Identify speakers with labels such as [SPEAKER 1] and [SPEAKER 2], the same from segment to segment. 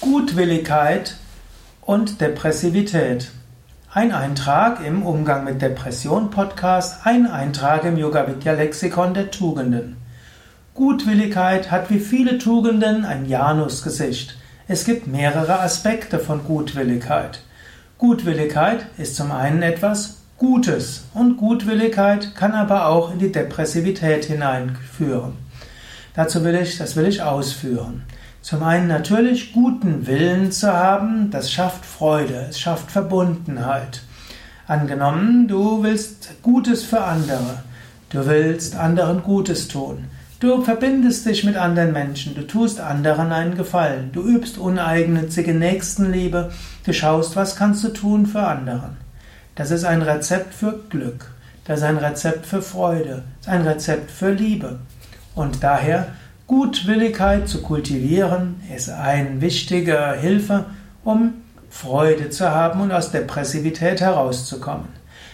[SPEAKER 1] Gutwilligkeit und Depressivität. Ein Eintrag im Umgang mit Depression Podcast, ein Eintrag im Yoga Vidya Lexikon der Tugenden. Gutwilligkeit hat wie viele Tugenden ein Janusgesicht. Es gibt mehrere Aspekte von Gutwilligkeit. Gutwilligkeit ist zum einen etwas Gutes und Gutwilligkeit kann aber auch in die Depressivität hineinführen. Dazu will ich, das will ich ausführen. Zum einen natürlich guten Willen zu haben, das schafft Freude, es schafft Verbundenheit. Angenommen, du willst Gutes für andere, du willst anderen Gutes tun, du verbindest dich mit anderen Menschen, du tust anderen einen Gefallen, du übst uneigennützige Nächstenliebe, du schaust, was kannst du tun für anderen. Das ist ein Rezept für Glück, das ist ein Rezept für Freude, das ist ein Rezept für Liebe. Und daher Gutwilligkeit zu kultivieren ist eine wichtige Hilfe, um Freude zu haben und aus Depressivität herauszukommen.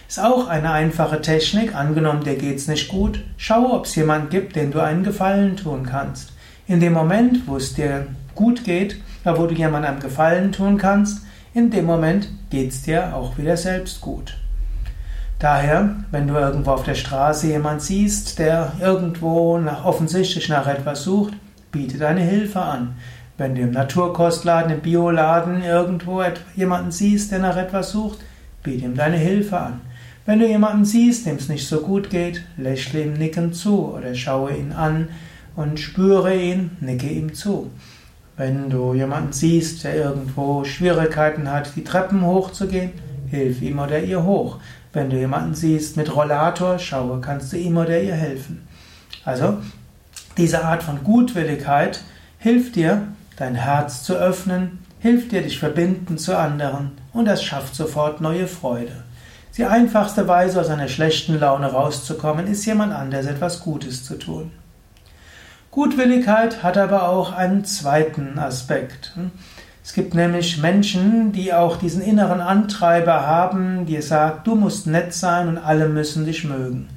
[SPEAKER 1] Ist auch eine einfache Technik. Angenommen, dir geht's nicht gut, schau, ob es jemand gibt, den du einen Gefallen tun kannst. In dem Moment, wo es dir gut geht, wo du jemandem einen Gefallen tun kannst, in dem Moment geht's dir auch wieder selbst gut. Daher, wenn du irgendwo auf der Straße jemand siehst, der irgendwo nach, offensichtlich nach etwas sucht, biete deine Hilfe an. Wenn du im Naturkostladen, im Bioladen irgendwo jemanden siehst, der nach etwas sucht, biete ihm deine Hilfe an. Wenn du jemanden siehst, dem es nicht so gut geht, lächle ihm nickend zu oder schaue ihn an und spüre ihn, nicke ihm zu. Wenn du jemanden siehst, der irgendwo Schwierigkeiten hat, die Treppen hochzugehen, hilf ihm oder ihr hoch. Wenn du jemanden siehst mit Rollator, schaue, kannst du ihm oder ihr helfen. Also, diese Art von Gutwilligkeit hilft dir, dein Herz zu öffnen, hilft dir, dich verbinden zu anderen und das schafft sofort neue Freude. Die einfachste Weise, aus einer schlechten Laune rauszukommen, ist jemand anders etwas Gutes zu tun. Gutwilligkeit hat aber auch einen zweiten Aspekt. Es gibt nämlich Menschen, die auch diesen inneren Antreiber haben, die sagen, du musst nett sein und alle müssen dich mögen.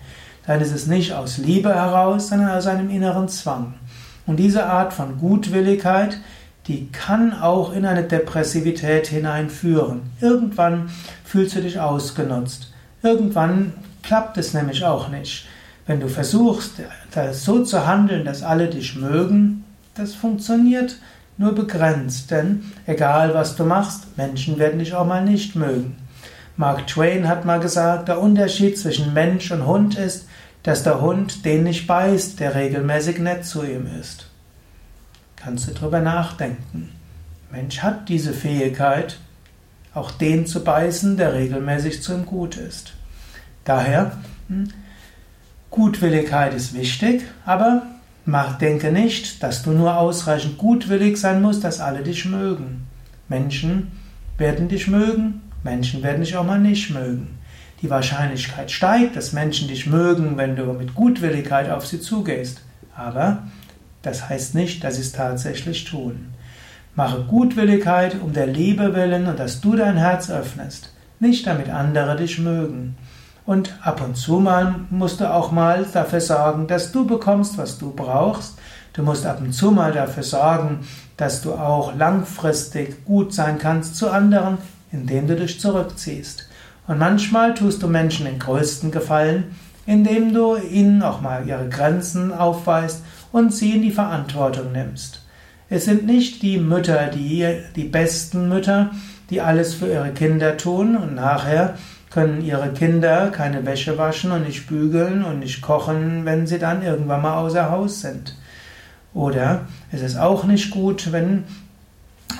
[SPEAKER 1] Dann ist es nicht aus Liebe heraus, sondern aus einem inneren Zwang. Und diese Art von Gutwilligkeit, die kann auch in eine Depressivität hineinführen. Irgendwann fühlst du dich ausgenutzt. Irgendwann klappt es nämlich auch nicht. Wenn du versuchst, so zu handeln, dass alle dich mögen, das funktioniert nur begrenzt, denn egal was du machst, Menschen werden dich auch mal nicht mögen. Mark Twain hat mal gesagt, der Unterschied zwischen Mensch und Hund ist, dass der Hund den nicht beißt, der regelmäßig nett zu ihm ist. Kannst du drüber nachdenken. Mensch hat diese Fähigkeit, auch den zu beißen, der regelmäßig zu ihm gut ist. Daher, hm, Gutwilligkeit ist wichtig, aber Mach, denke nicht, dass du nur ausreichend gutwillig sein musst, dass alle dich mögen. Menschen werden dich mögen, Menschen werden dich auch mal nicht mögen. Die Wahrscheinlichkeit steigt, dass Menschen dich mögen, wenn du mit Gutwilligkeit auf sie zugehst. Aber das heißt nicht, dass sie es tatsächlich tun. Mache Gutwilligkeit um der Liebe willen und dass du dein Herz öffnest, nicht damit andere dich mögen. Und ab und zu mal musst du auch mal dafür sorgen, dass du bekommst, was du brauchst. Du musst ab und zu mal dafür sorgen, dass du auch langfristig gut sein kannst zu anderen, indem du dich zurückziehst. Und manchmal tust du Menschen den größten Gefallen, indem du ihnen auch mal ihre Grenzen aufweist und sie in die Verantwortung nimmst. Es sind nicht die Mütter, die die besten Mütter, die alles für ihre Kinder tun und nachher können ihre Kinder keine Wäsche waschen und nicht bügeln und nicht kochen, wenn sie dann irgendwann mal außer Haus sind. Oder es ist auch nicht gut, wenn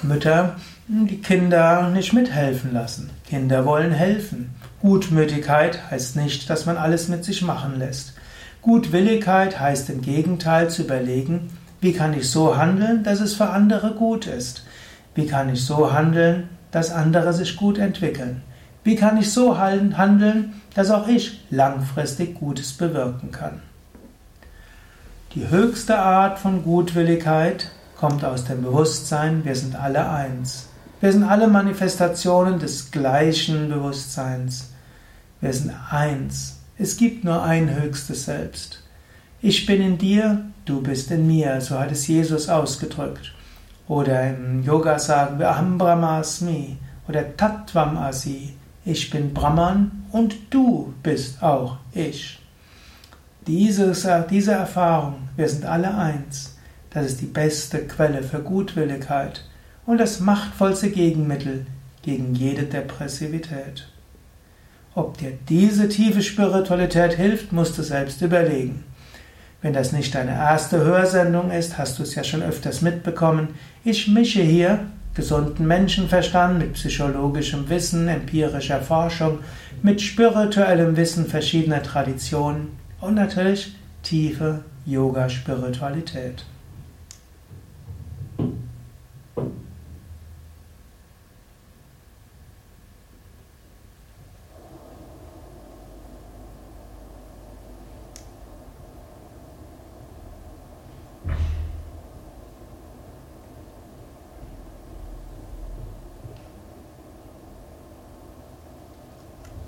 [SPEAKER 1] Mütter die Kinder nicht mithelfen lassen. Kinder wollen helfen. Gutmütigkeit heißt nicht, dass man alles mit sich machen lässt. Gutwilligkeit heißt im Gegenteil zu überlegen, wie kann ich so handeln, dass es für andere gut ist? Wie kann ich so handeln, dass andere sich gut entwickeln? Wie kann ich so handeln, dass auch ich langfristig Gutes bewirken kann? Die höchste Art von Gutwilligkeit kommt aus dem Bewusstsein, wir sind alle eins. Wir sind alle Manifestationen des gleichen Bewusstseins. Wir sind eins. Es gibt nur ein höchstes Selbst. Ich bin in dir, du bist in mir, so hat es Jesus ausgedrückt. Oder im Yoga sagen wir Aham oder Tattvam Asi. Ich bin Brahman und du bist auch ich. Diese, diese Erfahrung, wir sind alle eins, das ist die beste Quelle für Gutwilligkeit und das machtvollste Gegenmittel gegen jede Depressivität. Ob dir diese tiefe Spiritualität hilft, musst du selbst überlegen. Wenn das nicht deine erste Hörsendung ist, hast du es ja schon öfters mitbekommen. Ich mische hier gesunden Menschenverstand mit psychologischem Wissen, empirischer Forschung, mit spirituellem Wissen verschiedener Traditionen und natürlich tiefe Yoga-Spiritualität.